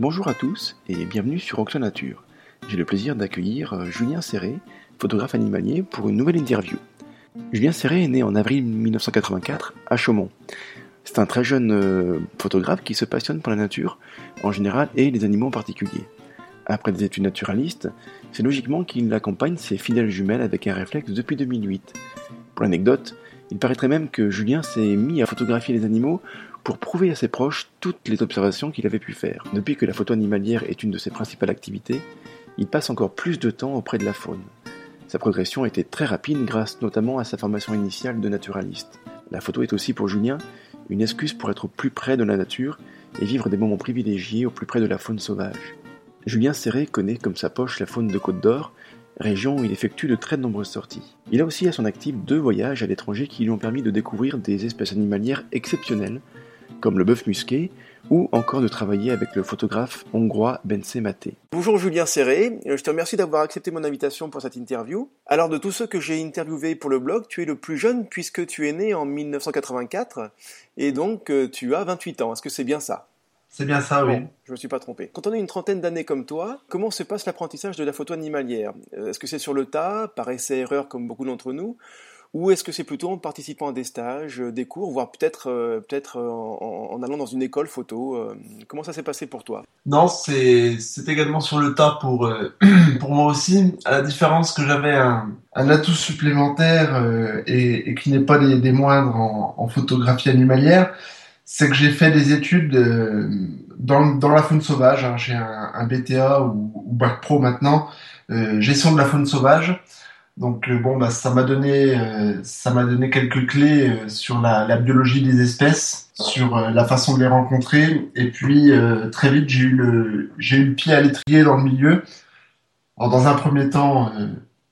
Bonjour à tous et bienvenue sur Oxo Nature. J'ai le plaisir d'accueillir euh, Julien Serré, photographe animalier, pour une nouvelle interview. Julien Serré est né en avril 1984 à Chaumont. C'est un très jeune euh, photographe qui se passionne pour la nature en général et les animaux en particulier. Après des études naturalistes, c'est logiquement qu'il accompagne ses fidèles jumelles avec un réflexe depuis 2008. Pour l'anecdote, il paraîtrait même que Julien s'est mis à photographier les animaux pour prouver à ses proches toutes les observations qu'il avait pu faire. Depuis que la photo animalière est une de ses principales activités, il passe encore plus de temps auprès de la faune. Sa progression était très rapide grâce notamment à sa formation initiale de naturaliste. La photo est aussi pour Julien une excuse pour être plus près de la nature et vivre des moments privilégiés au plus près de la faune sauvage. Julien Serré connaît comme sa poche la faune de Côte d'Or, région où il effectue de très nombreuses sorties. Il a aussi à son actif deux voyages à l'étranger qui lui ont permis de découvrir des espèces animalières exceptionnelles, comme le bœuf musqué, ou encore de travailler avec le photographe hongrois Bence Maté. Bonjour Julien Serré, euh, je te remercie d'avoir accepté mon invitation pour cette interview. Alors de tous ceux que j'ai interviewés pour le blog, tu es le plus jeune puisque tu es né en 1984 et donc euh, tu as 28 ans. Est-ce que c'est bien ça? C'est bien ça, oui. je ne me suis pas trompé. Quand on a une trentaine d'années comme toi, comment se passe l'apprentissage de la photo animalière? Euh, Est-ce que c'est sur le tas, par essai-erreur comme beaucoup d'entre nous? Ou est-ce que c'est plutôt en participant à des stages, euh, des cours, voire peut-être euh, peut-être euh, en, allant dans une école photo Comment ça s'est passé pour toi? Non, c'est également sur le tas pour, pour moi aussi, à la différence que j'avais un, un, atout supplémentaire et, et, qui n'est pas des, moindres en, photographie animalière, c'est que j'ai fait des études dans, dans la faune sauvage. Hein. J'ai un, un, BTA ou, ou, Bac Pro maintenant, gestion de la faune sauvage. Donc euh, bon, bah, ça m'a donné, euh, ça m'a donné quelques clés euh, sur la, biologie des espèces, sur la façon de les rencontrer, et puis très vite j'ai eu le, j'ai eu le pied à l'étrier dans le milieu. Alors, dans un premier temps,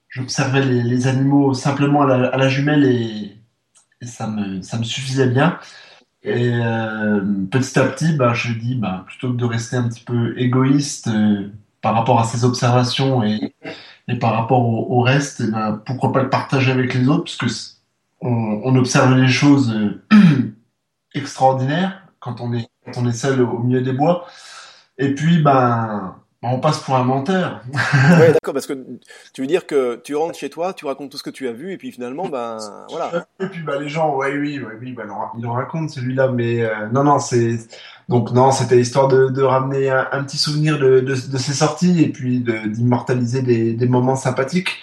j'observais les, animaux simplement à la, jumelle et, et, ça me, ça me suffisait bien. Et petit à petit, bah, je dis, bah, plutôt que de rester un petit peu égoïste par rapport à ces observations et et par rapport au, reste, eh ben, pourquoi pas le partager avec les autres, parce que on, observe les choses euh, extraordinaires quand on est quand on est seul au milieu des bois. Et puis ben on passe pour un menteur. ouais, d'accord, parce que tu veux dire que tu rentres chez toi, tu racontes tout ce que tu as vu, et puis finalement, ben voilà. Et puis ben, les gens, ouais, oui, ouais, oui, ben, ils en racontent celui-là, mais euh, non, non, c'est donc non, c'était histoire de, de ramener un, petit souvenir de, de, de, ces sorties et puis d'immortaliser des, des, moments sympathiques.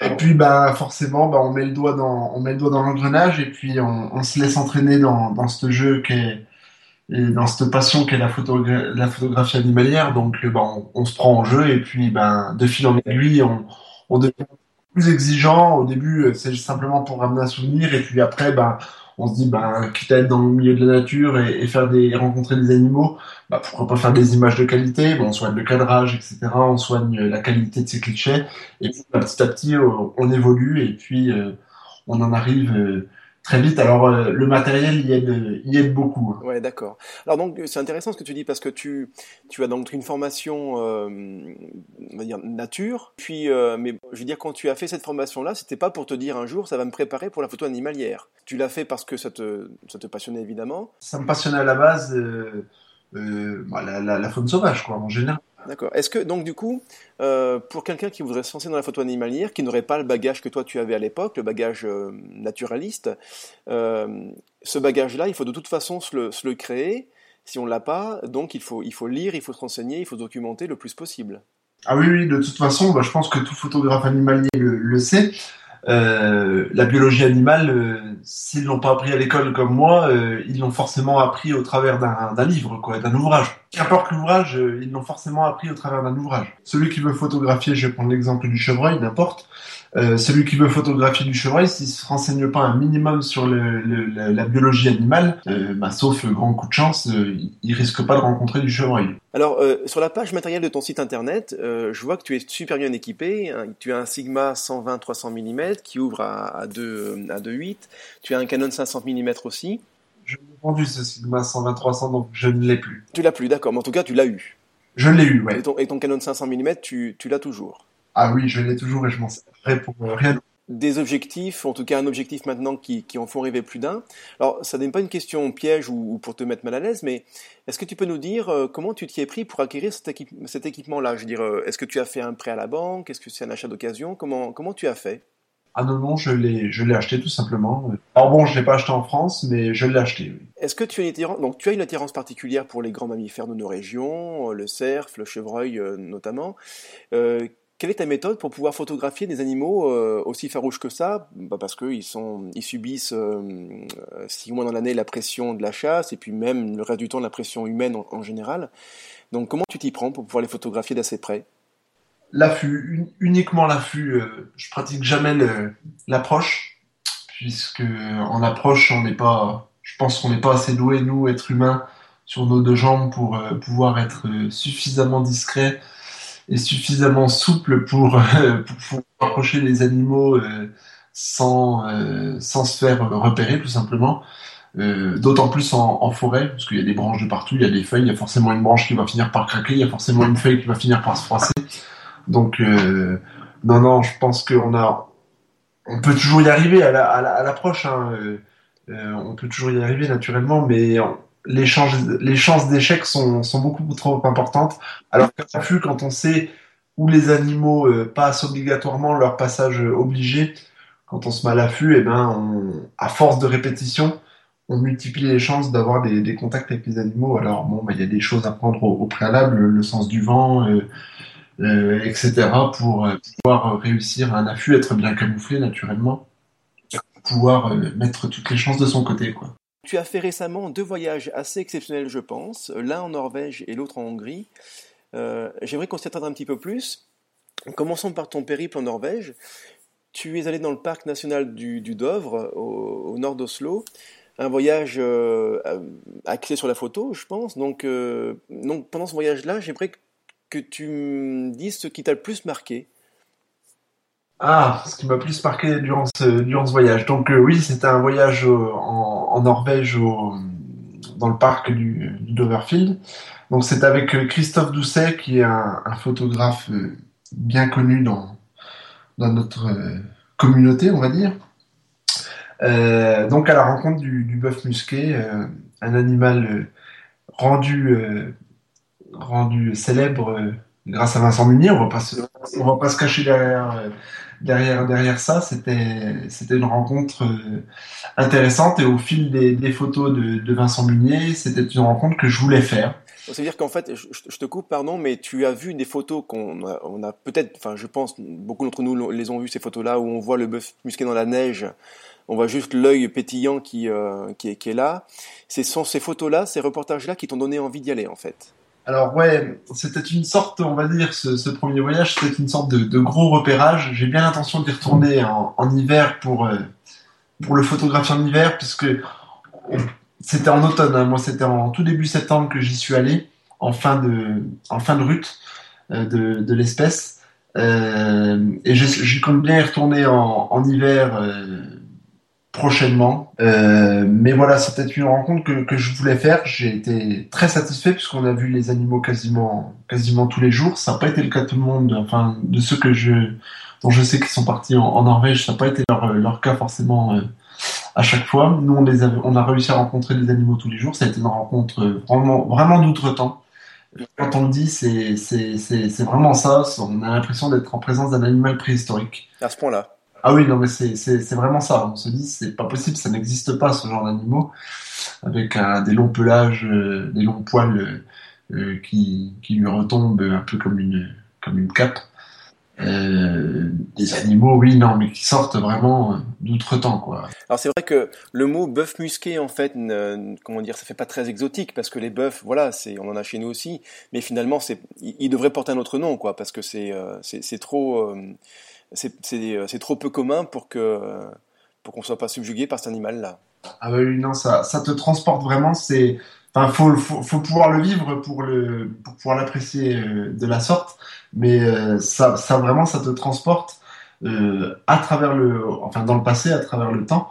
Et puis bah forcément, bah, on met le doigt dans on met le doigt dans l'engrenage et puis on, on, se laisse entraîner dans, dans ce jeu qui est et dans cette passion qu'est la, la photographie animalière. Donc bah, on, on, se prend en jeu et puis ben de fil en aiguille, on, on devient plus exigeant. Au début, c'est simplement pour ramener un souvenir et puis après, ben on se dit, bah, quitte à être dans le milieu de la nature et, faire des, rencontrer des animaux, bah, pourquoi pas faire des images de qualité? Bon, On soigne le cadrage, etc. On soigne la qualité de ces clichés. Et puis, bah, petit à petit, on, évolue et puis euh, on en arrive euh, très vite. Alors euh, le matériel y aide, y aide beaucoup. Hein. Ouais, d'accord. Alors donc c'est intéressant ce que tu dis parce que tu tu as donc une formation euh, on va dire nature. Puis euh, mais je veux dire quand tu as fait cette formation là, c'était pas pour te dire un jour ça va me préparer pour la photo animalière. Tu l'as fait parce que ça te ça te passionnait évidemment. Ça me passionnait à la base bah, la, la, la, faune sauvage quoi en général. D'accord. Est-ce que, donc, du coup, euh, pour quelqu'un qui voudrait se lancer dans la photo animalière, qui n'aurait pas le bagage que toi tu avais à l'époque, le bagage euh, naturaliste, euh, ce bagage-là, il faut de toute façon se le, créer. Si on ne l'a pas, donc il faut, lire, il faut se renseigner, il faut documenter le plus possible. Ah oui, oui, de toute façon, bah, je pense que tout photographe animalier le sait. Euh, la biologie animale, euh, s'ils l'ont pas appris à l'école comme moi, euh, ils l'ont forcément appris au travers d'un livre, quoi, d'un ouvrage. Qu'importe l'ouvrage, ils l'ont forcément appris au travers d'un ouvrage. Celui qui veut photographier, je vais prendre l'exemple du chevreuil, n'importe. celui qui veut photographier du chevreuil, s'il se renseigne pas un minimum sur le, la, biologie animale, bah, sauf grand coup de chance, il risque pas de rencontrer du chevreuil. Alors, euh, sur la page matérielle de ton site internet, euh, je vois que tu es super bien équipé. Hein. Tu as un Sigma 120-300 mm qui ouvre à, à 2.8. Tu as un Canon 500 mm aussi. Je l'ai vendu ce Sigma 120-300, donc je ne l'ai plus. Tu l'as plus, d'accord. Mais en tout cas, tu l'as eu. Je l'ai eu, Et ton, Canon 500 mm, tu, l'as toujours. Ah oui, je l'ai toujours et je m'en sers pour rien. Des objectifs, en tout cas un objectif maintenant qui, qui en font rêver plus d'un. Alors, ça n'est pas une question piège ou, pour te mettre mal à l'aise, mais est-ce que tu peux nous dire euh, comment tu t'y es pris pour acquérir cet, cet équipement-là? Je veux dire, euh, est-ce que tu as fait un prêt à la banque? Est-ce que c'est un achat d'occasion? Comment, comment tu as fait? Ah non, non, je l'ai, je l'ai acheté tout simplement. Alors bon, je l'ai pas acheté en France, mais je l'ai acheté. Oui. Est-ce que tu as une attirance, donc tu as une attirance particulière pour les grands mammifères de nos régions, le cerf, le chevreuil notamment euh, quelle est ta méthode pour pouvoir photographier des animaux euh, aussi farouches que ça? Bah Parce qu'ils ils subissent euh, six mois dans l'année la pression de la chasse et puis même le reste du temps la pression humaine en, général. Donc comment tu t'y prends pour pouvoir les photographier d'assez près? L'affût, uniquement l'affût. Euh, je pratique jamais l'approche puisque en approche on n'est pas, je pense qu'on n'est pas assez doué nous êtres humains sur nos deux jambes pour pouvoir être suffisamment discret est suffisamment souple pour, pour pouvoir approcher les animaux euh, sans, euh, sans se faire repérer tout simplement. Euh, d'autant plus en, en forêt, parce qu'il y a des branches de partout, il y a des feuilles, il y a forcément une branche qui va finir par craquer, il y a forcément une feuille qui va finir par se froisser. Donc, euh, non, non, je pense qu'on a, on peut toujours y arriver à l'approche. La, à hein, euh, on peut toujours y arriver naturellement, mais les chances, d'échec sont, beaucoup trop importantes. Alors qu'à l'affût, quand on sait où les animaux euh, passent obligatoirement leur passage obligé, quand on se met à l'affût, et eh ben, à force de répétition, on multiplie les chances d'avoir des, contacts avec les animaux. Alors bon, bah, il y a des choses à prendre au, préalable, le, sens du vent, euh, euh, etc., pour euh, pouvoir réussir un affût, être bien camouflé naturellement, pouvoir mettre toutes les chances de son côté, quoi. Tu as fait récemment deux voyages assez exceptionnels, je pense, l'un en Norvège et l'autre en Hongrie. Euh, j'aimerais qu'on s'y attarde un petit peu plus. Commençons par ton périple en Norvège. Tu es allé dans le parc national du, Dovre, au, nord d'Oslo. Un voyage euh, axé sur la photo, je pense. Donc, euh, donc pendant ce voyage-là, j'aimerais que tu me dises ce qui t'a le plus marqué. Ah, ce qui m'a plus marqué durant ce, durant ce voyage. Donc euh, oui, c'était un voyage en, en, Norvège dans le parc du, Doverfield. Donc c'est avec euh, Christophe Doucet, qui est un, photographe euh, bien connu dans, dans notre communauté, on va dire. Euh, donc à la rencontre du, bœuf musqué, euh, un animal rendu, rendu célèbre grâce à Vincent Munier. On va va pas se cacher derrière derrière, derrière ça, c'était, c'était une rencontre euh, intéressante et au fil des, des photos de, de, Vincent Munier, c'était une rencontre que je voulais faire. C'est-à-dire qu'en fait, je, te coupe, pardon, mais tu as vu des photos qu'on a, on a peut-être, enfin, je pense, beaucoup d'entre nous les ont vues ces photos-là où on voit le bœuf musqué dans la neige, on voit juste l'œil pétillant qui, euh, qui, est, qui est là. Ce sont ces photos-là, ces reportages-là qui t'ont donné envie d'y aller, en fait. Alors ouais, c'était une sorte, on va dire, ce, premier voyage, c'était une sorte de, gros repérage. J'ai bien l'intention d'y retourner en, hiver pour euh, pour le photographier en hiver, puisque c'était en automne. Hein. Moi, c'était en tout début septembre que j'y suis allé, en fin de en de rut euh, de, l'espèce. Euh, et j'y compte bien y retourner en, hiver prochainement. Euh, mais voilà, c'était une rencontre que, je voulais faire. J'ai été très satisfait puisqu'on a vu les animaux quasiment, quasiment tous les jours. Ça n'a pas été le cas de tout le monde. Enfin, de ceux que je, dont je sais qu'ils sont partis en, Norvège, ça n'a pas été leur, leur cas forcément euh, à chaque fois. Nous, on, les a, réussi à rencontrer des animaux tous les jours. Ça a été une rencontre vraiment, vraiment d'outre-temps. Quand on le dit, c'est vraiment ça. On a l'impression d'être en présence d'un animal préhistorique. À ce point-là. Ah oui, non, mais c'est vraiment ça. On se dit, c'est pas possible, ça n'existe pas ce genre d'animaux avec des longs pelages, euh, des longs poils euh, euh, qui, qui lui retombent un peu comme une comme une cape. des animaux, oui, non, mais qui sortent vraiment d'outre-temps, quoi. Alors c'est vrai que le mot bœuf musqué, en fait, comment dire, ça fait pas très exotique parce que les bœufs, voilà, c'est, on en a chez nous aussi, mais finalement, c'est, il devrait porter un autre nom, quoi, parce que c'est, c'est trop c'est trop peu commun pour que pour qu'on soit pas subjugué par cet animal-là. Ah bah oui, non, ça, ça te transporte vraiment. C'est, enfin, faut, faut, faut, pouvoir le vivre pour le, pour pouvoir l'apprécier euh, de la sorte. Mais euh, ça, ça vraiment, ça te transporte euh, à travers le, enfin, dans le passé, à travers le temps.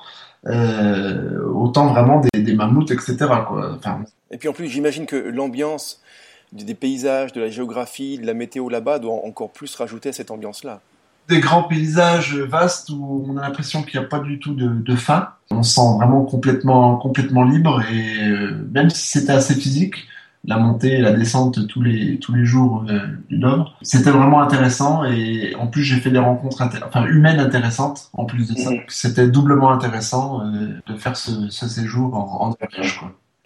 Euh, autant vraiment des, des mammouths, etc. Quoi. Enfin, Et puis en plus, j'imagine que l'ambiance des paysages, de la géographie, de la météo là-bas doit encore plus rajouter à cette ambiance-là. Des grands paysages vastes où on a l'impression qu'il n'y a pas du tout de, de, fin. On se sent vraiment complètement, complètement libre et euh, même si c'était assez physique, la montée et la descente tous les, tous les jours euh, du Nord, c'était vraiment intéressant et en plus j'ai fait des rencontres enfin, humaines intéressantes en plus de ça. Mhm. C'était doublement intéressant euh, de faire ce, ce séjour en, en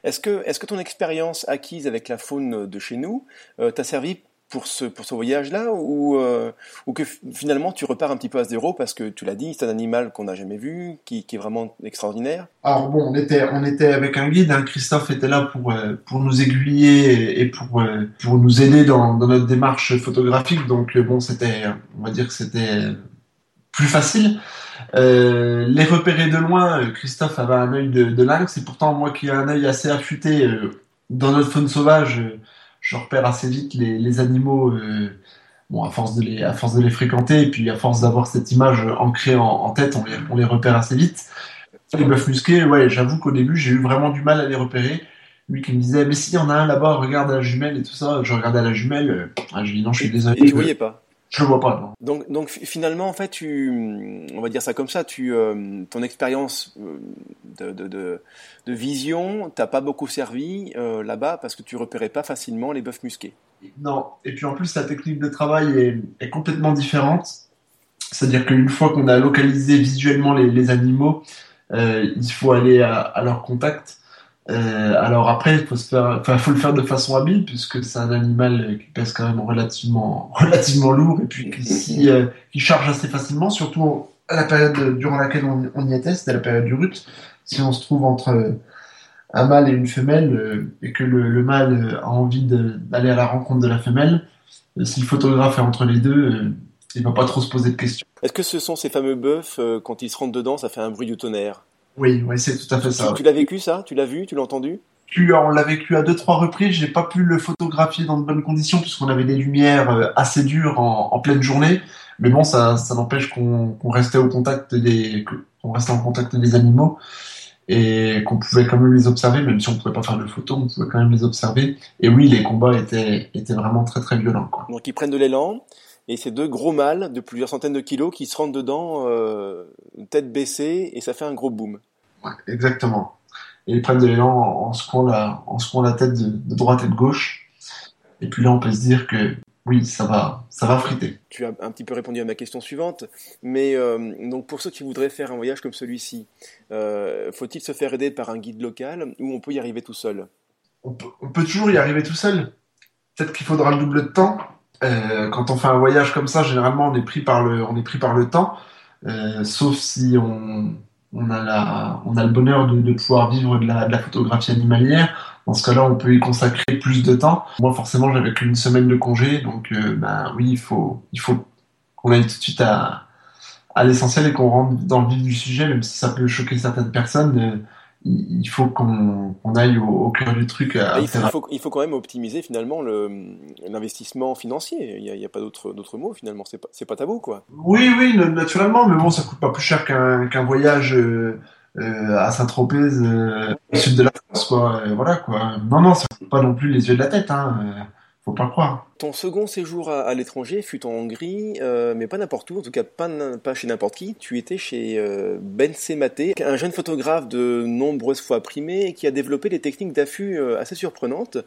Est-ce que, est-ce que ton expérience acquise avec la faune de chez nous t'a servi pour ce, pour ce voyage-là ou, euh, ou que finalement tu repars un petit peu à zéro parce que tu l'as dit, c'est un animal qu'on n'a jamais vu, qui, est vraiment extraordinaire? Alors bon, on était, on était avec un guide, hein. Christophe était là pour, euh, pour nous aiguiller et pour, euh, pour nous aider dans, dans notre démarche photographique, donc bon, c'était, on va dire que c'était plus facile. Les repérer de loin, Christophe avait un œil de, de lynx, et pourtant moi qui ai un œil assez affûté dans notre faune sauvage, je repère assez vite les, les animaux, euh, bon, à force, de les, à force de les fréquenter, et puis à force d'avoir cette image ancrée en, en tête, on les, on les, repère assez vite. Les bœufs musqués, ouais, j'avoue qu'au début, j'ai eu vraiment du mal à les repérer. Lui qui me disait, mais si, y en a un là-bas, regarde la jumelle et tout ça. Je regardais la jumelle, euh, ah, je dis non, je suis désolé. Et voyais pas je le vois pas. Non. Donc, donc finalement, en fait, tu, on va dire ça comme ça, tu, euh, ton expérience euh, de, de, de, de, vision t'a pas beaucoup servi euh, là-bas parce que tu repérais pas facilement les bœufs musqués. Non. Et puis en plus, la technique de travail est, est complètement différente. C'est-à-dire qu'une fois qu'on a localisé visuellement les, les animaux, euh, il faut aller à, à leur contact. Euh, alors après, il faut se faire, enfin, faut le faire de façon habile puisque c'est un animal qui pèse quand même relativement, relativement lourd et puis qui, euh, qui charge assez facilement, surtout à la période durant laquelle on, y était, c'était la période du rut. Si on se trouve entre un mâle et une femelle euh, et que le, le mâle a envie d'aller à la rencontre de la femelle, euh, si le photographe est entre les deux, euh, il va pas trop se poser de questions. Est-ce que ce sont ces fameux bœufs quand ils se rentrent dedans, ça fait un bruit du tonnerre? Oui, oui, c'est tout à fait ça. Tu, tu l'as vécu ça? Tu l'as vu? Tu l'as entendu? On l'a vécu à deux trois reprises. J'ai pas pu le photographier dans de bonnes conditions puisqu'on avait des lumières euh, assez dures en, en pleine journée. Mais bon, ça, ça n'empêche qu'on qu restait au contact des, qu'on restait en contact des animaux et qu'on pouvait quand même les observer, même si on pouvait pas faire de photos, on pouvait quand même les observer. Et oui, les combats étaient, étaient vraiment très très violents. Quoi. Donc ils prennent de l'élan et ces deux gros mâles de plusieurs centaines de kilos qui se rentrent dedans, euh, tête baissée, et ça fait un gros boom. Ouais, exactement. Et ils prennent de l'élan en, en secouant la, en secouant la tête de, de, droite et de gauche. Et puis là, on peut se dire que oui, ça va, ça va friter. Tu as un petit peu répondu à ma question suivante, mais euh, donc pour ceux qui voudraient faire un voyage comme celui-ci, euh, faut-il se faire aider par un guide local ou on peut y arriver tout seul? On peut, on peut toujours y arriver tout seul. Peut-être qu'il faudra le double de temps, euh, quand on fait un voyage comme ça, généralement, on est pris par le, on est pris par le temps, euh, sauf si on, on a la, on a le bonheur de, pouvoir vivre de la, de la, photographie animalière. Dans ce cas-là, on peut y consacrer plus de temps. Moi, forcément, j'avais qu'une semaine de congé, donc, euh, ben oui, il faut, il faut qu'on aille tout de suite à, à l'essentiel et qu'on rentre dans le vif du sujet, même si ça peut choquer certaines personnes. Euh, il faut qu'on qu aille au, au, cœur du truc. À il, faut, il, faut, il, faut, quand même optimiser finalement l'investissement financier. Il n'y a, a, pas d'autre mot finalement. C'est pas, pas tabou quoi. Oui, oui, naturellement, mais bon, ça coûte pas plus cher qu'un qu voyage euh, euh, à Saint-Tropez, euh, au sud de la France, quoi. voilà quoi. Non, non, ça coûte pas non plus les yeux de la tête. Hein faut pas croire. Ton second séjour à, à l'étranger fut en Hongrie, euh, mais pas n'importe où, en tout cas pas, pas chez n'importe qui. Tu étais chez euh, Ben Semate, un jeune photographe de nombreuses fois primé et qui a développé des techniques d'affût euh, assez surprenantes.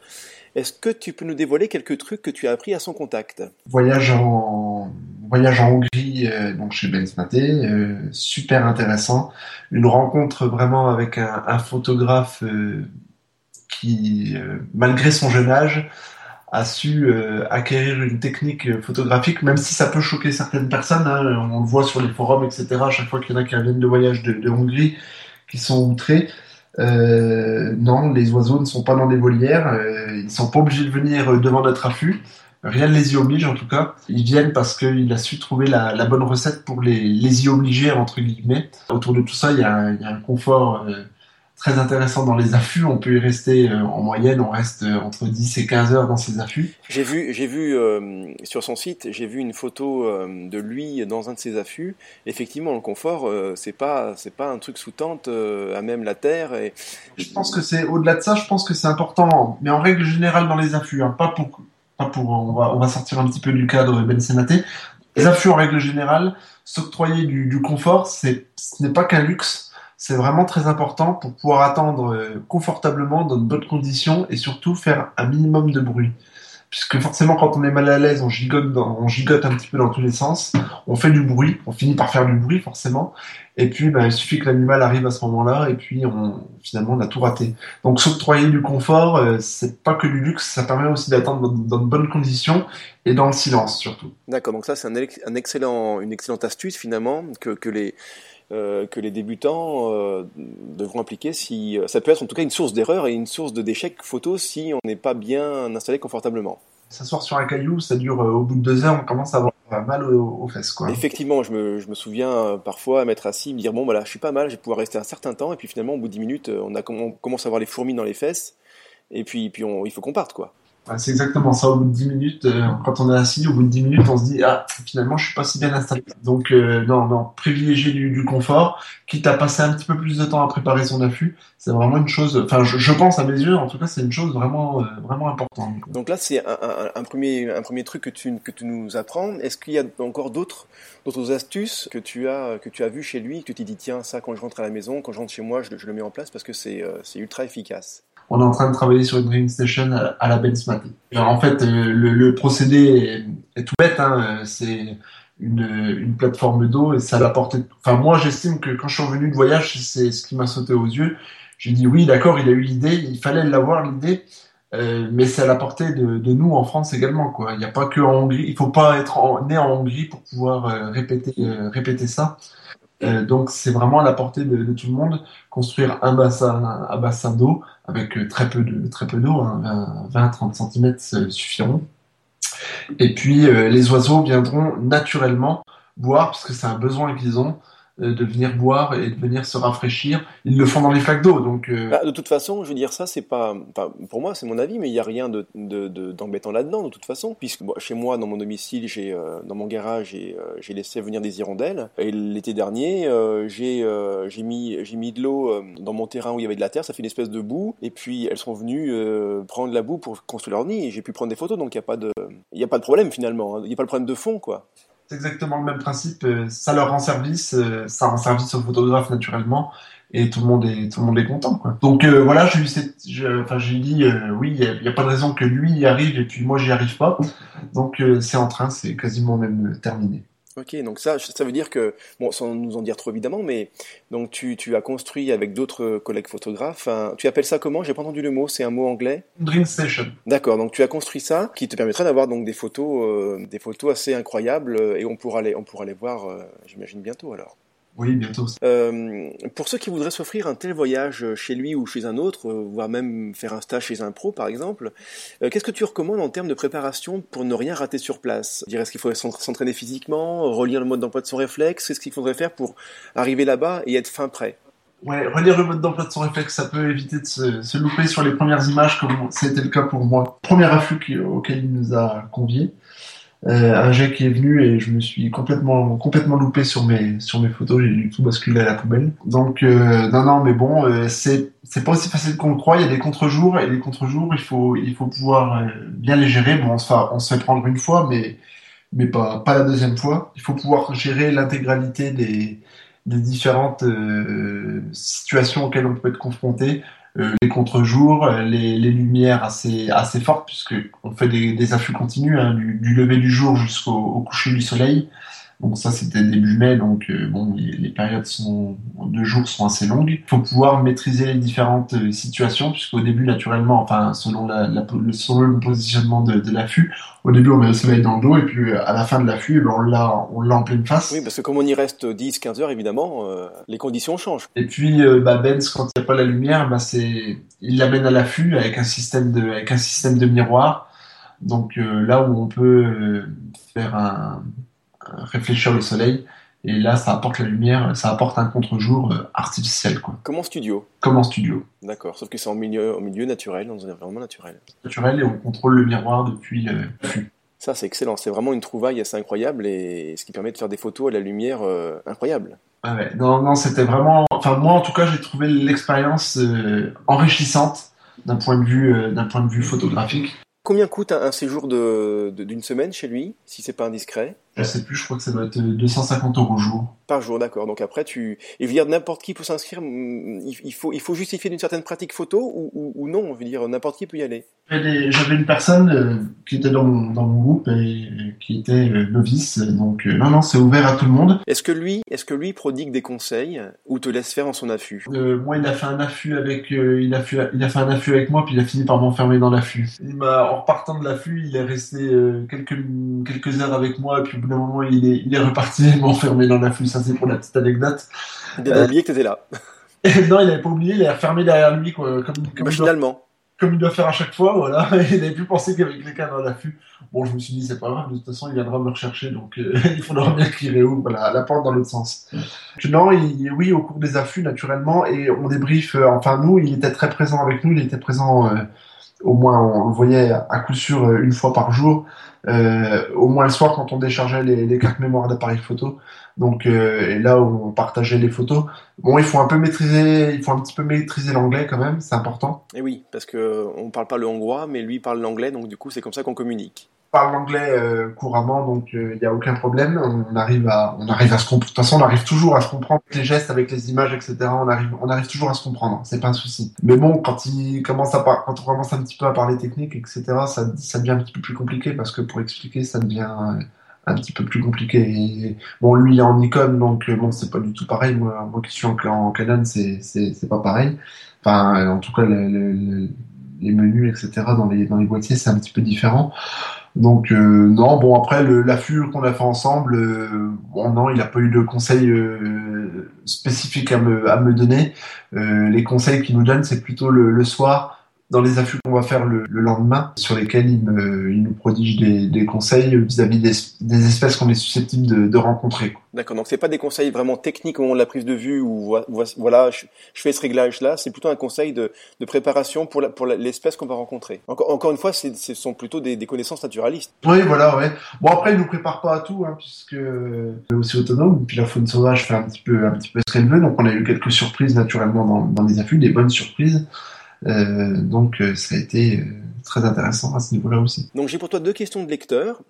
Est-ce que tu peux nous dévoiler quelques trucs que tu as appris à son contact? Voyage en voyage en Hongrie, euh, donc chez Ben euh, super intéressant. Une rencontre vraiment avec un, un photographe euh, qui, malgré son jeune âge, a su euh, acquérir une technique photographique, même si ça peut choquer certaines personnes. Hein, on le voit sur les forums, etc. À chaque fois qu'il y en a qui reviennent de voyage de, de Hongrie, qui sont outrés. Euh, non, les oiseaux ne sont pas dans des volières. Euh, ils sont pas obligés de venir devant notre affût. Rien ne les y oblige en tout cas. Ils viennent parce qu'il a su trouver la, la, bonne recette pour les, les y obliger entre guillemets. Autour de tout ça, il y a, il y a un confort euh, très intéressant dans les affûts. On peut y rester euh, en moyenne, on reste euh, entre 10 et 15 heures dans ces affûts. J'ai vu, j'ai vu euh, sur son site, j'ai vu une photo euh, de lui dans un de ses affûts. Effectivement, le confort, euh, c'est pas, c'est pas un truc sous tente à même la terre. Et... Je pense que c'est au-delà de ça. Je pense que c'est important, mais en règle générale dans les affûts, hein, pas pour, pas pour. On va, on va sortir un petit peu du cadre Ben Sénaté Les affûts, en règle générale, s'octroyer du, du confort, c'est, ce n'est pas qu'un luxe, c'est vraiment très important pour pouvoir attendre euh, confortablement dans de bonnes conditions et surtout faire un minimum de bruit puisque forcément quand on est mal à l'aise, on gigote, on gigote un petit peu dans tous les sens, on fait du bruit, on finit par faire du bruit forcément, et puis bah, il suffit que l'animal arrive à ce moment-là, et puis finalement on a tout raté. Donc s'octroyer du confort, euh, c'est pas que du luxe, ça permet aussi d'attendre dans, de bonnes conditions et dans le silence surtout. D'accord, donc ça c'est un, excellent, une excellente astuce finalement que les euh, que les débutants euh, devront appliquer si ça peut être en tout cas une source d'erreur et une source de d'échec photo si on n'est pas bien installé confortablement. S'asseoir sur un caillou, ça dure euh, au bout de deux heures, on commence à avoir mal aux, fesses. Quoi. Effectivement, je me, je me souviens parfois à m'être assis, me dire bon, voilà, je suis pas mal, je vais pouvoir rester un certain temps, et puis finalement, au bout de dix minutes, on, a, on commence à avoir les fourmis dans les fesses, et puis, puis on, il faut qu'on parte. quoi. C'est exactement ça. Au bout de 10 minutes, euh, quand on est assis, au bout de 10 minutes, on se dit ah finalement je suis pas si bien installé. Donc euh, non non, privilégier du, confort, quitte à passer un petit peu plus de temps à préparer son affût, c'est vraiment une chose. Enfin, je, pense à mes yeux, en tout cas, c'est une chose vraiment euh, vraiment importante. Donc là, c'est un, premier un premier truc que tu que tu nous apprends. Est-ce qu'il y a encore d'autres d'autres astuces que tu as que tu as vu chez lui, que tu dis tiens ça quand je rentre à la maison, quand je rentre chez moi, je, je le mets en place parce que c'est c'est ultra efficace on est en train de travailler sur une ring station à, la Bensmati. Alors en fait, euh, le, procédé est, tout bête. Hein. C'est une, plateforme d'eau et ça l'a porté. Enfin, moi, j'estime que quand je suis revenu de voyage, c'est ce qui m'a sauté aux yeux. J'ai dit oui, d'accord, il a eu l'idée, il fallait l'avoir l'idée, euh, mais c'est à la portée de, nous en France également. Il n'y a pas que en Hongrie. Il faut pas être né en Hongrie pour pouvoir euh, répéter répéter ça. Euh, donc c'est vraiment à la portée de, tout le monde. Construire un bassin, d'eau avec euh, très peu d'eau, 20-30 cm suffiront. Et puis euh, les oiseaux viendront naturellement boire parce que c'est un besoin qu'ils ont euh, de venir boire et de venir se rafraîchir. Ils le font dans les flaques d'eau, donc. Euh, bah, de toute façon, je veux dire ça, c'est pas, pour moi, c'est mon avis, mais il n'y a rien de, d'embêtant là-dedans, de toute façon, puisque chez moi, dans mon domicile, j'ai, euh, dans mon garage, j'ai, laissé venir des hirondelles. Et l'été dernier, j'ai, mis, mis de l'eau dans mon terrain où il y avait de la terre, ça fait une espèce de boue, et puis elles sont venues prendre la boue pour construire leur nid, et j'ai pu prendre des photos, donc il n'y a pas de, a pas de problème finalement, hein. il n'y a pas de problème de fond, quoi. C'est exactement le même principe. Euh, ça leur rend service, euh, ça rend service au photographe naturellement, et tout le monde est tout le monde est content. Donc euh, voilà, j'ai eu cette, enfin j'ai dit oui, il n'y a, pas de raison que lui y arrive et puis moi j'y arrive pas. Donc c'est en train, c'est quasiment même terminé. Ok, donc ça, ça veut dire que, bon, sans nous en dire trop évidemment, mais donc tu, tu as construit avec d'autres collègues photographes, tu appelles ça comment? J'ai pas entendu le mot, c'est un mot anglais? Dream Station. D'accord, donc tu as construit ça, qui te permettra d'avoir donc des photos, euh, des photos assez incroyables, euh, et on pourra les, on pourra les voir, euh, j'imagine bientôt alors. Oui, bientôt. Euh, pour ceux qui voudraient s'offrir un tel voyage chez lui ou chez un autre, euh, voire même faire un stage chez un pro par exemple, euh, qu'est-ce que tu recommandes en termes de préparation pour ne rien rater sur place? Est-ce qu'il faudrait s'entraîner physiquement, relire le mode d'emploi de son réflexe? Qu'est-ce qu'il faudrait faire pour arriver là-bas et être fin prêt? Ouais, relire le mode d'emploi de son réflexe, ça peut éviter de se, louper sur les premières images, comme c'était le cas pour moi. Premier afflux auquel il nous a conviés. Euh, un jet qui est venu et je me suis complètement complètement loupé sur mes sur mes photos. J'ai dû tout basculer à la poubelle. Donc euh, non non mais bon euh, c'est c'est pas aussi facile qu'on le croit. Il y a des contre-jours et les contre-jours il faut il faut pouvoir euh, bien les gérer. Bon on se fait on se fait prendre une fois mais mais pas pas la deuxième fois. Il faut pouvoir gérer l'intégralité des des différentes situations auxquelles on peut être confronté. euh, les contre-jours, les, les, lumières assez, assez fortes, puisque on fait des, des affûts continus, hein, du, lever du jour jusqu'au coucher du soleil. Donc ça, c'était début mai, donc euh, bon, les, périodes sont, de jour sont assez longues. Il faut pouvoir maîtriser les différentes euh, situations, puisqu'au début, naturellement, enfin, selon, la, la, le, selon le positionnement de, de l'affût, au début, on met le soleil dans le dos, et puis à la fin de l'affût, ben, on l'a, on l'a en pleine face. Oui, parce que comme on y reste 10-15 heures, évidemment, euh, les conditions changent. Et puis, bah, Benz, quand il n'y a pas la lumière, bah, c'est, il l'amène à l'affût avec un système de, avec un système de miroir. Donc là où on peut faire un, réfléchir le soleil. Et là, ça apporte la lumière, ça apporte un contre-jour euh, artificiel. Quoi. Comme en studio Comme en studio. D'accord, sauf que c'est en milieu, milieu naturel, dans un environnement naturel. Naturel, et on contrôle le miroir depuis le flux. Ça, c'est excellent. C'est vraiment une trouvaille assez incroyable et ce qui permet de faire des photos à la lumière euh, incroyable. Ah ouais. Non, non, c'était vraiment. Enfin, moi, en tout cas, j'ai trouvé l'expérience euh, enrichissante d'un point de vue, d'un point de vue photographique. Combien coûte un, séjour d'une de, d'une semaine chez lui, si c'est pas indiscret? Je sais plus, je crois que ça doit être 250 euros jour. Par jour, d'accord. Donc après, tu. Et je veux dire, n'importe qui peut s'inscrire. Mm, il faut, il faut justifier d'une certaine pratique photo ou, ou, non? Je veux dire, n'importe qui peut y aller. J'avais une personne euh, qui était dans mon, dans mon groupe et qui était euh, novice. Donc, euh, non, non, c'est ouvert à tout le monde. Est-ce que lui, est-ce que lui prodigue des conseils ou te laisse faire en son affût? Moi, il a fait un affût avec, il, a fait, il a fait un affût avec moi, puis il a fini par m'enfermer dans l'affût. En repartant de l'affût, il est resté quelques, quelques heures avec moi, et puis bout d'un moment, il est, il est reparti m'enfermer dans l'affût. Ça, c'est pour la petite anecdote. Il avait oublié que t'étais là. non, il avait pas oublié, il est fermé derrière lui, quoi. Comme, comme Machinalement. comme il doit faire à chaque fois, voilà. il n'avait plus pensé qu'avec les dans l'affût. Bon, je me suis dit, c'est pas grave, de toute façon, il viendra me rechercher, donc euh, il faudra bien qu'il réouvre la, la porte dans l'autre sens. Non, oui, au cours des affûts, naturellement, et on débrief, euh, enfin, nous, il était très présent avec nous, il était présent, euh, au moins, on le voyait à coup sûr une fois par jour. Euh, au moins le soir quand on déchargeait les, cartes mémoire d'appareil photo. Donc euh, et là où on partageait les photos. Bon, il faut un peu maîtriser, il faut un petit peu maîtriser l'anglais quand même, c'est important. Et oui, parce que on parle pas le hongrois, mais lui parle l'anglais, donc du coup c'est comme ça qu'on communique parle l'anglais euh, couramment, donc il euh, n'y a aucun problème. On arrive à, on arrive à se comprendre. De toute façon, on arrive toujours à se comprendre avec les gestes, avec les images, etc. On arrive, on arrive toujours à se comprendre. C'est pas un souci. Mais bon, quand il commence à quand on commence un petit peu à parler technique, etc., ça, ça devient un petit peu plus compliqué parce que pour expliquer, ça devient euh, un petit peu plus compliqué. bon, lui, il est en Nikon, donc bon, c'est pas du tout pareil. Moi, moi qui suis en, Canon, c'est, c'est, c'est pas pareil. Enfin, en tout cas, les menus, etc. dans les dans les boîtiers, c'est un petit peu différent. Donc euh, non, bon après l'affût qu'on a fait ensemble, euh, bon non, il n'a pas eu de conseils euh, spécifiques à me donner. les conseils qu'il nous donne, c'est plutôt le soir dans les affûts qu'on va faire le, lendemain, sur lesquels il, nous prodige des, conseils vis-à-vis des, espèces qu'on est susceptible de, rencontrer. D'accord, donc c'est pas des conseils vraiment techniques au moment de la prise de vue ou voilà, je, fais ce réglage-là, c'est plutôt un conseil de, préparation pour l'espèce qu'on va rencontrer. Encore, une fois, ce sont plutôt des, connaissances naturalistes. Oui, voilà, ouais. Bon après, il nous prépare pas à tout, hein, puisque est aussi autonome. Puis la faune sauvage fait un petit peu, un petit peu ce qu'elle veut, donc on a eu quelques surprises naturellement dans, dans les affûts, des bonnes surprises. Euh, donc euh, ça a été euh, très intéressant à ce niveau-là aussi. Donc j'ai pour toi deux questions de lecteur.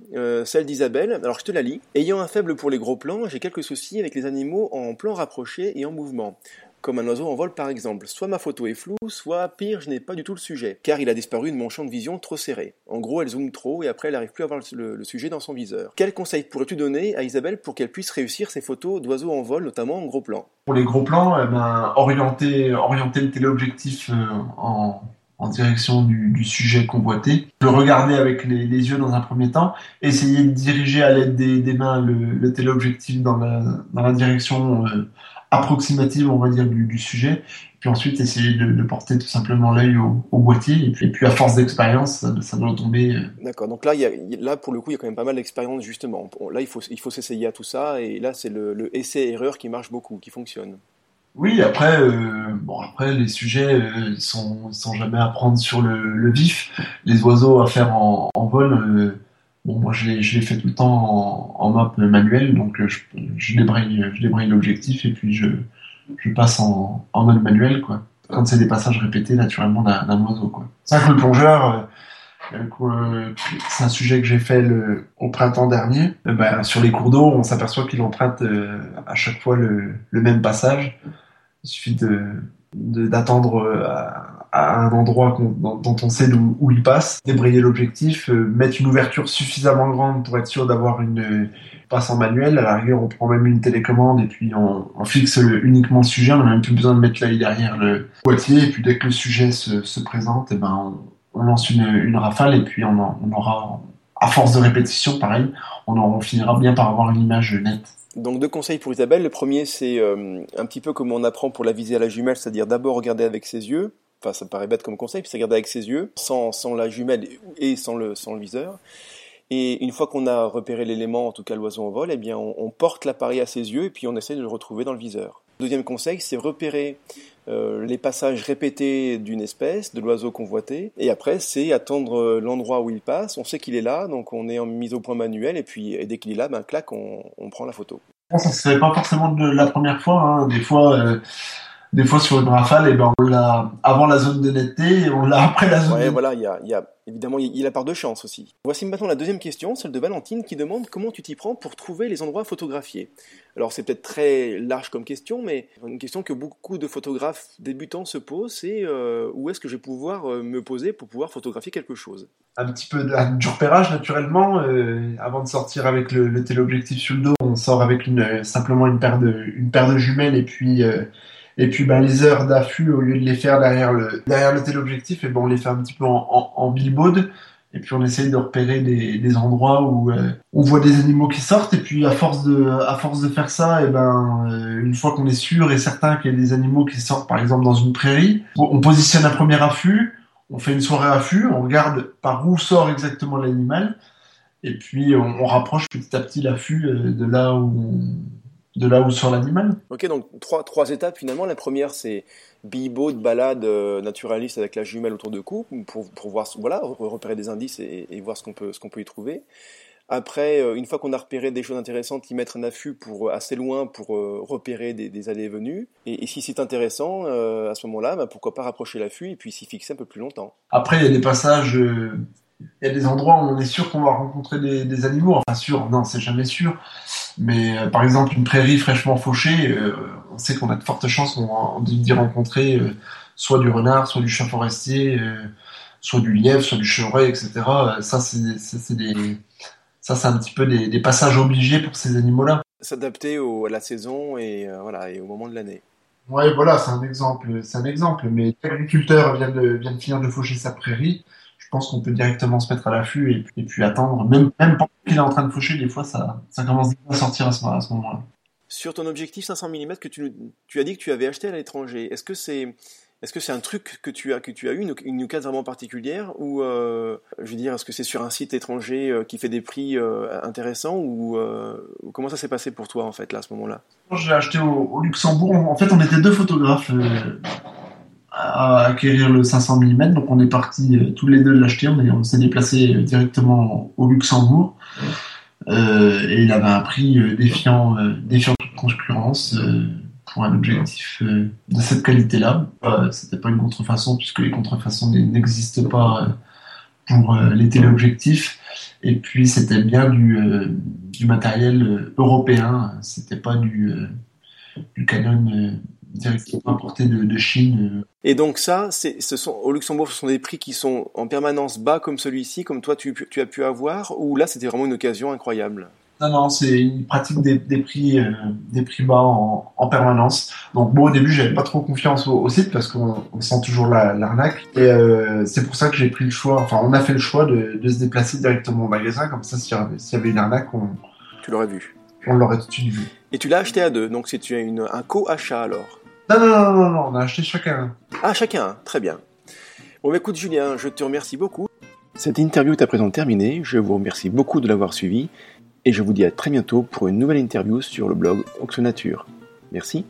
celle d'Isabelle, alors je te la lis. Ayant un faible pour les gros plans, j'ai quelques soucis avec les animaux en plan rapproché et en mouvement comme un oiseau en vol par exemple. Soit ma photo est floue, soit pire, je n'ai pas du tout le sujet, car il a disparu de mon champ de vision trop serré. En gros, elle zoome trop et après elle n'arrive plus à voir le, sujet dans son viseur. Quel conseil pourrais-tu donner à Isabelle pour qu'elle puisse réussir ses photos d'oiseaux en vol, notamment en gros plan? Pour les gros plans, eh ben, orienter, orienter le téléobjectif euh, en, direction du, sujet convoité, le regarder avec les, yeux dans un premier temps, essayer de diriger à l'aide des, mains le, téléobjectif dans la, dans la direction euh, approximative, on va dire, du, sujet, puis ensuite essayer de, porter tout simplement l'œil au, boîtier, et puis, puis à force d'expérience, ça, doit tomber. Euh. D'accord, donc là, y là, pour le coup, il y a quand même pas mal d'expérience, justement. Là, il faut, il faut s'essayer à tout ça, et là, c'est le, essai-erreur qui marche beaucoup, qui fonctionne. Oui, après, euh, bon, après les sujets euh, ils sont, sont jamais à prendre sur le, vif. Les oiseaux à faire en, vol, Bon, moi, je l'ai, fait tout le temps en, map manuel, donc euh, je, je débraye, je débraye l'objectif et puis je, je passe en, en mode manuel, quoi. Quand c'est des passages répétés, naturellement, d'un, oiseau, quoi. C'est vrai que le plongeur, euh, euh, c'est un sujet que j'ai fait le, au printemps dernier. ben, sur les cours d'eau, on s'aperçoit qu'il emprunte à chaque fois le, le, même passage. Il suffit de, d'attendre à un endroit dont, on sait où, il passe, débrayer l'objectif, euh, mettre une ouverture suffisamment grande pour être sûr d'avoir une passe en manuel. À la rigueur, on prend même une télécommande et puis on, fixe uniquement le sujet. On n'a même plus besoin de mettre l'œil derrière le boîtier. Et puis dès que le sujet se, présente, eh ben on, lance une, rafale et puis on, aura, à force de répétition, pareil, on, on finira bien par avoir une image nette. Donc deux conseils pour Isabelle. Le premier, c'est euh, un petit peu comme on apprend pour la visée à la jumelle, c'est-à-dire d'abord regarder avec ses yeux, Enfin, ça me paraît bête comme conseil, puis c'est regarder avec ses yeux, sans, sans la jumelle et sans le, sans le viseur. Et une fois qu'on a repéré l'élément, en tout cas l'oiseau en vol, eh bien on, porte l'appareil à ses yeux et puis on essaie de le retrouver dans le viseur. Deuxième conseil, c'est repérer euh, les passages répétés d'une espèce, de l'oiseau convoité, et après c'est attendre euh, l'endroit où il passe. On sait qu'il est là, donc on est en mise au point manuel, et puis dès qu'il est là, ben clac, on, prend la photo. Ça se fait pas forcément de la première fois. Hein. Des fois. Euh des fois sur une rafale, et ben on l'a avant la zone de netteté et on l'a après la zone. Ouais, voilà, il y a, y a, évidemment il y a la part de chance aussi. Voici maintenant la deuxième question, celle de Valentine qui demande comment tu t'y prends pour trouver les endroits photographiés. Alors c'est peut-être très large comme question, mais une question que beaucoup de photographes débutants se posent, c'est euh, où est-ce que je vais pouvoir euh, me poser pour pouvoir photographier quelque chose? Un petit peu de, du repérage naturellement. Euh, avant de sortir avec le, le téléobjectif sur le dos, on sort avec une, simplement une paire de, une paire de jumelles et puis et puis ben, les heures d'affût, au lieu de les faire derrière le, derrière le téléobjectif, et ben, on les fait un petit peu en, en, en billboard. Et puis on essaye de repérer des, des endroits où euh, on voit des animaux qui sortent. Et puis à force de, à force de faire ça, et ben euh, une fois qu'on est sûr et certain qu'il y a des animaux qui sortent, par exemple dans une prairie, on positionne un premier affût, on fait une soirée affût, on regarde par où sort exactement l'animal, et puis on, on, rapproche petit à petit l'affût euh, de là où on, de là où sort l'animal. Ok, donc trois, trois étapes finalement. La première, c'est bibo de balade euh, naturaliste avec la jumelle autour de cou pour, pour voir, voilà, repérer des indices et, et voir ce qu'on peut, ce qu'on peut y trouver. Après, euh, une fois qu'on a repéré des choses intéressantes, y mettre un affût pour euh, assez loin pour repérer des, des allées et venues. Et, et si c'est intéressant, à ce moment-là, bah, pourquoi pas rapprocher l'affût et puis s'y fixer un peu plus longtemps. Après, il y a des passages il y a des endroits où on est sûr qu'on va rencontrer des, des, animaux. Enfin, sûr, non, c'est jamais sûr. Mais euh, par exemple, une prairie fraîchement fauchée, euh, on sait qu'on a de fortes chances d'y rencontrer euh, soit du renard, soit du chat forestier, soit du lièvre, soit du chevreuil, etc. Ça, c'est des, ça, c'est un petit peu des, des, passages obligés pour ces animaux-là. S'adapter à la saison et voilà et au moment de l'année. Ouais, voilà, c'est un exemple, c'est un exemple. Mais l'agriculteur vient de vient de finir de faucher sa prairie pense qu'on peut directement se mettre à l'affût et, et, puis attendre. Même, même pendant qu'il est en train de faucher, des fois, ça, ça commence à sortir à ce, à ce moment-là. Sur ton objectif 500 mm que tu, tu as dit que tu avais acheté à l'étranger, est-ce que c'est est-ce que c'est un truc que tu as que tu as eu une, une occasion vraiment particulière ou euh, je veux dire est-ce que c'est sur un site étranger euh, qui fait des prix euh, intéressants ou, comment ça s'est passé pour toi en fait là à ce moment-là? J'ai acheté au, au, Luxembourg. En fait, on était deux photographes à acquérir le 500 mm. Donc on est parti euh, tous les deux de l'acheter. On, on s'est déplacé euh, directement au Luxembourg. Euh, et il avait un prix euh, défiant, euh, défiant toute concurrence pour un objectif de cette qualité-là. C'était pas une contrefaçon puisque les contrefaçons n'existent pas pour les téléobjectifs. Et puis c'était bien du, du matériel européen. C'était pas du, du Canon directement importé de, de, Chine. Et donc ça, ce sont, au Luxembourg, ce sont des prix qui sont en permanence bas comme celui-ci, comme toi tu, tu, as pu avoir, ou là c'était vraiment une occasion incroyable? Non, non, c'est une pratique des, des prix, euh, des prix bas en, en, permanence. Donc bon, au début, j'avais pas trop confiance au, au site parce qu'on sent toujours l'arnaque. La, et euh, c'est pour ça que j'ai pris le choix, enfin on a fait le choix de, de se déplacer directement au magasin, comme ça s'il y, y, avait une arnaque, on... Tu l'aurais vu. On l'aurait tout de suite vu. Et tu l'as acheté à deux, donc c'est une, un co-achat alors non, non, non, on a acheté chacun. Ah, chacun, très bien. Bon, bah, écoute, Julien, je te remercie beaucoup. Cette interview est à présent terminée. Je vous remercie beaucoup de l'avoir suivi et je vous dis à très bientôt pour une nouvelle interview sur le blog Oxonature. Merci.